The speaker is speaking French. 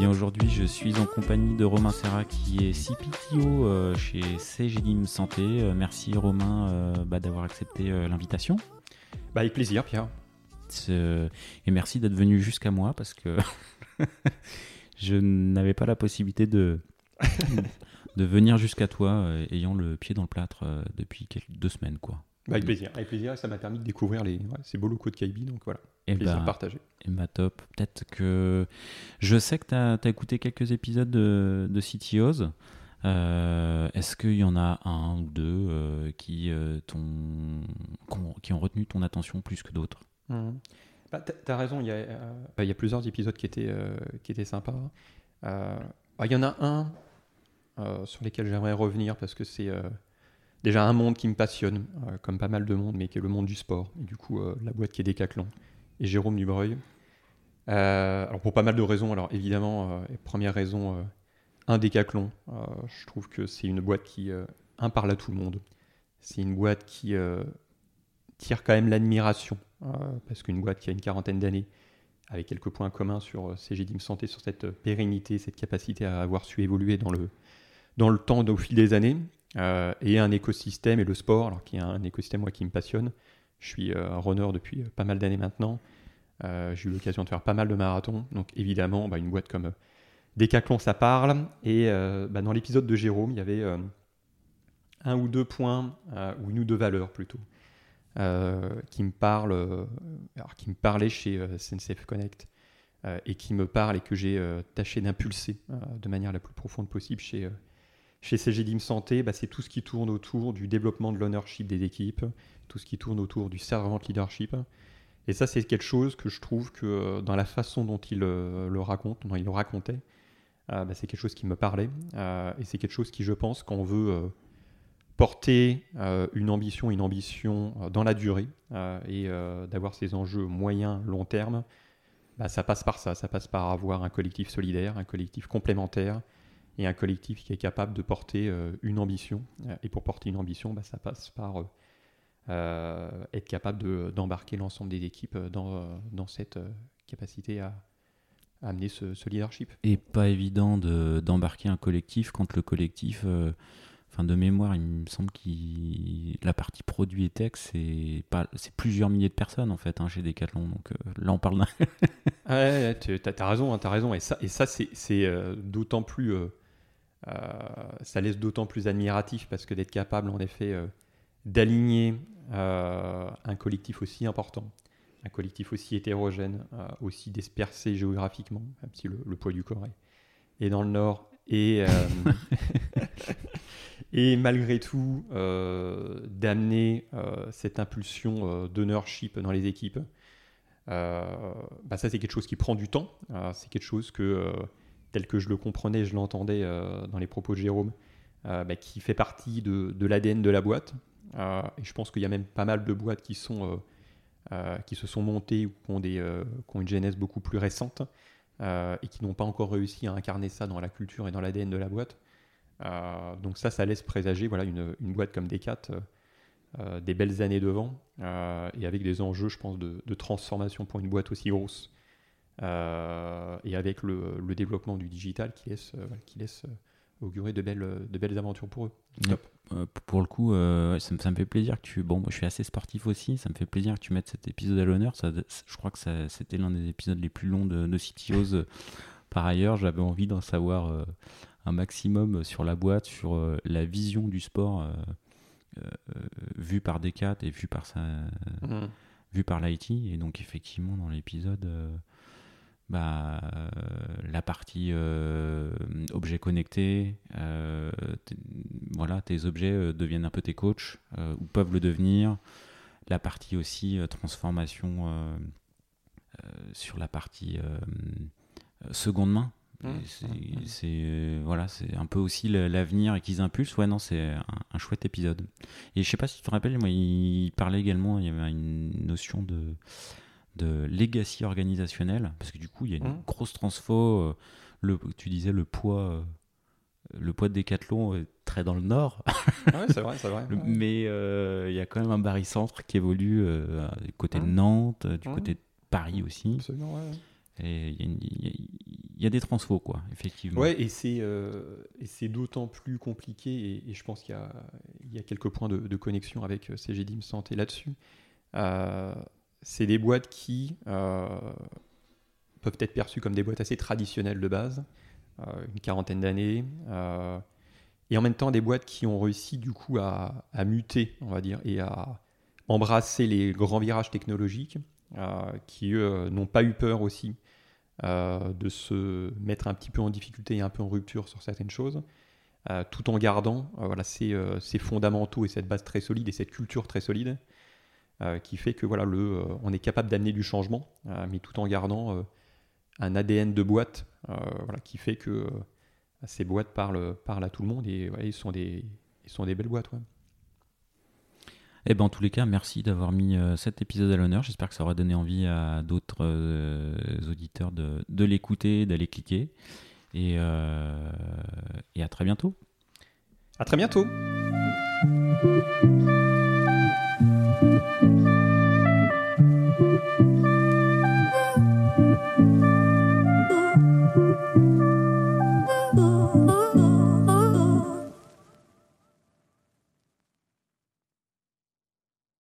aujourd'hui, je suis en compagnie de Romain Serra qui est CPTO euh, chez CGDIM Santé. Euh, merci Romain euh, bah, d'avoir accepté l'invitation. Bah, avec plaisir, Pierre. Et merci d'être venu jusqu'à moi parce que je n'avais pas la possibilité de, de venir jusqu'à toi ayant le pied dans le plâtre depuis quelques, deux semaines. quoi. Bah, avec plaisir, avec plaisir, ça m'a permis de découvrir les, ces beaux locaux de KIB, donc voilà. Et plaisir bah, partagé. Bah top. Peut-être que. Je sais que tu as, écouté quelques épisodes de, de CTOs. Euh, est-ce qu'il y en a un ou deux euh, qui, euh, qui ont retenu ton attention plus que d'autres? Mmh. bah, Tu as raison, il y, a, bah, il y, a, plusieurs épisodes qui étaient, qui étaient sympas. Bah, il y en a un sur lesquels j'aimerais revenir parce que c'est déjà un monde qui me passionne, comme pas mal de monde, mais qui est le monde du sport. Et du coup, la boîte qui est Decathlon. Et Jérôme Dubreuil. Euh, alors pour pas mal de raisons. Alors évidemment, première raison, un Decathlon. je trouve que c'est une boîte qui un parle à tout le monde. C'est une boîte qui tire quand même l'admiration parce qu'une boîte qui a une quarantaine d'années, avec quelques points communs sur CGDIM Santé, sur cette pérennité, cette capacité à avoir su évoluer dans le, dans le temps au fil des années, euh, et un écosystème et le sport, alors qui est un écosystème moi qui me passionne. Je suis euh, runner depuis euh, pas mal d'années maintenant. j'ai eu l'occasion de faire pas mal de marathons, donc évidemment bah, une boîte comme Decathlon ça parle. Et bah, dans l'épisode de Jérôme, il y avait un ou deux points ou une ou deux valeurs plutôt qui me parlent, qui me parlaient chez SNCF Connect. et qui me parlent et que j'ai tâché d'impulser de manière la plus profonde possible chez, chez CGDIM Santé, bah, c'est tout ce qui tourne autour du développement de l'ownership des équipes, tout ce qui tourne autour du servant leadership. Et ça, c'est quelque chose que je trouve que euh, dans la façon dont il euh, le racontait, euh, bah, c'est quelque chose qui me parlait. et c'est quelque chose qui, je pense, quand on veut porter une ambition, une ambition dans la durée et d'avoir ces enjeux moyens, long terme, bah, ça passe par ça. Ça passe par avoir un collectif solidaire, un collectif complémentaire, et un collectif qui est capable de porter euh, une ambition. Euh, et pour porter une ambition, bah, ça passe par euh, être capable d'embarquer l'ensemble des équipes dans, dans cette capacité à, amener ce, leadership. Et pas évident d'embarquer un collectif quand le collectif, enfin de mémoire, il me semble que la partie produit et tech, c'est plusieurs milliers de personnes en fait hein, chez Decathlon. Donc là, on parle d'un. ouais, tu as, raison, hein, as raison. Et ça, et ça c'est d'autant plus euh, ça laisse d'autant plus admiratif parce que d'être capable en effet euh, d'aligner euh, un collectif aussi important, un collectif aussi hétérogène, aussi dispersé géographiquement, même si le, poids du corps est, dans le nord, et, et malgré tout d'amener cette impulsion d'ownership dans les équipes. bah ça c'est quelque chose qui prend du temps, c'est quelque chose que tel que je le comprenais, je l'entendais euh, dans les propos de Jérôme, euh, bah, qui fait partie de, l'ADN de la boîte. Euh, et je pense qu'il y a même pas mal de boîtes qui, sont, qui se sont montées ou qui ont, une genèse beaucoup plus récente et qui n'ont pas encore réussi à incarner ça dans la culture et dans l'ADN de la boîte. donc ça, ça laisse présager voilà, une, boîte comme Decat, des belles années devant, et avec des enjeux, je pense, de, transformation pour une boîte aussi grosse. Euh, et avec le, développement du digital qui laisse, euh, qui laisse euh, augurer de belles, de belles aventures pour eux. pour le coup, ça, me, ça, me, fait plaisir que tu. Bon, moi, je suis assez sportif aussi. Ça me fait plaisir que tu mettes cet épisode à l'honneur. Je crois que c'était l'un des épisodes les plus longs de, de CTOs. Par ailleurs, j'avais envie d'en savoir un maximum sur la boîte, sur la vision du sport vue par Decat et vue par sa, mmh. vue par l'IT. Et donc, effectivement, dans l'épisode bah, la partie euh, objets connectés, euh, voilà, tes objets euh, deviennent un peu tes coachs ou peuvent le devenir. La partie aussi transformation sur la partie seconde main. Mmh. C'est voilà, c'est un peu aussi l'avenir et qu'ils impulsent. Ouais, non, c'est un, chouette épisode. Et je sais pas si tu te rappelles, moi, il parlait également, il y avait une notion de de legacy organisationnel, parce que du coup, il y a une mmh. grosse transfo. Euh, le, tu disais le poids, euh, le poids de Decathlon est très dans le nord. ouais, c'est vrai, c'est vrai. Mais euh, il y a quand même un barycentre qui évolue du côté de mmh. Nantes, du mmh. côté de Paris aussi. Absolument, ouais. Et il y, a y y des transfos, quoi, effectivement. Ouais, et c'est euh, et c'est d'autant plus compliqué, et, et je pense qu'il y a, il y a quelques points de, de connexion avec CGDIM Santé là-dessus. Euh, c'est des boîtes qui euh, peuvent être perçues comme des boîtes assez traditionnelles de base, euh, une quarantaine d'années, euh, et en même temps des boîtes qui ont réussi du coup à, muter, on va dire, et à embrasser les grands virages technologiques, qui eux n'ont pas eu peur aussi de se mettre un petit peu en difficulté et un peu en rupture sur certaines choses, tout en gardant voilà, ces, fondamentaux et cette base très solide et cette culture très solide qui fait que voilà, le, euh, on est capable d'amener du changement, euh, mais tout en gardant euh, un ADN de boîte euh, voilà, qui fait que euh, ces boîtes parlent, parlent à tout le monde et ouais, ils, sont des, ils sont des belles boîtes. ouais. Et ben, en tous les cas, merci d'avoir mis euh, cet épisode à l'honneur. J'espère que ça aura donné envie à d'autres euh, auditeurs de, de l'écouter, d'aller cliquer. Et, euh, et à très bientôt. À très bientôt! Thank you.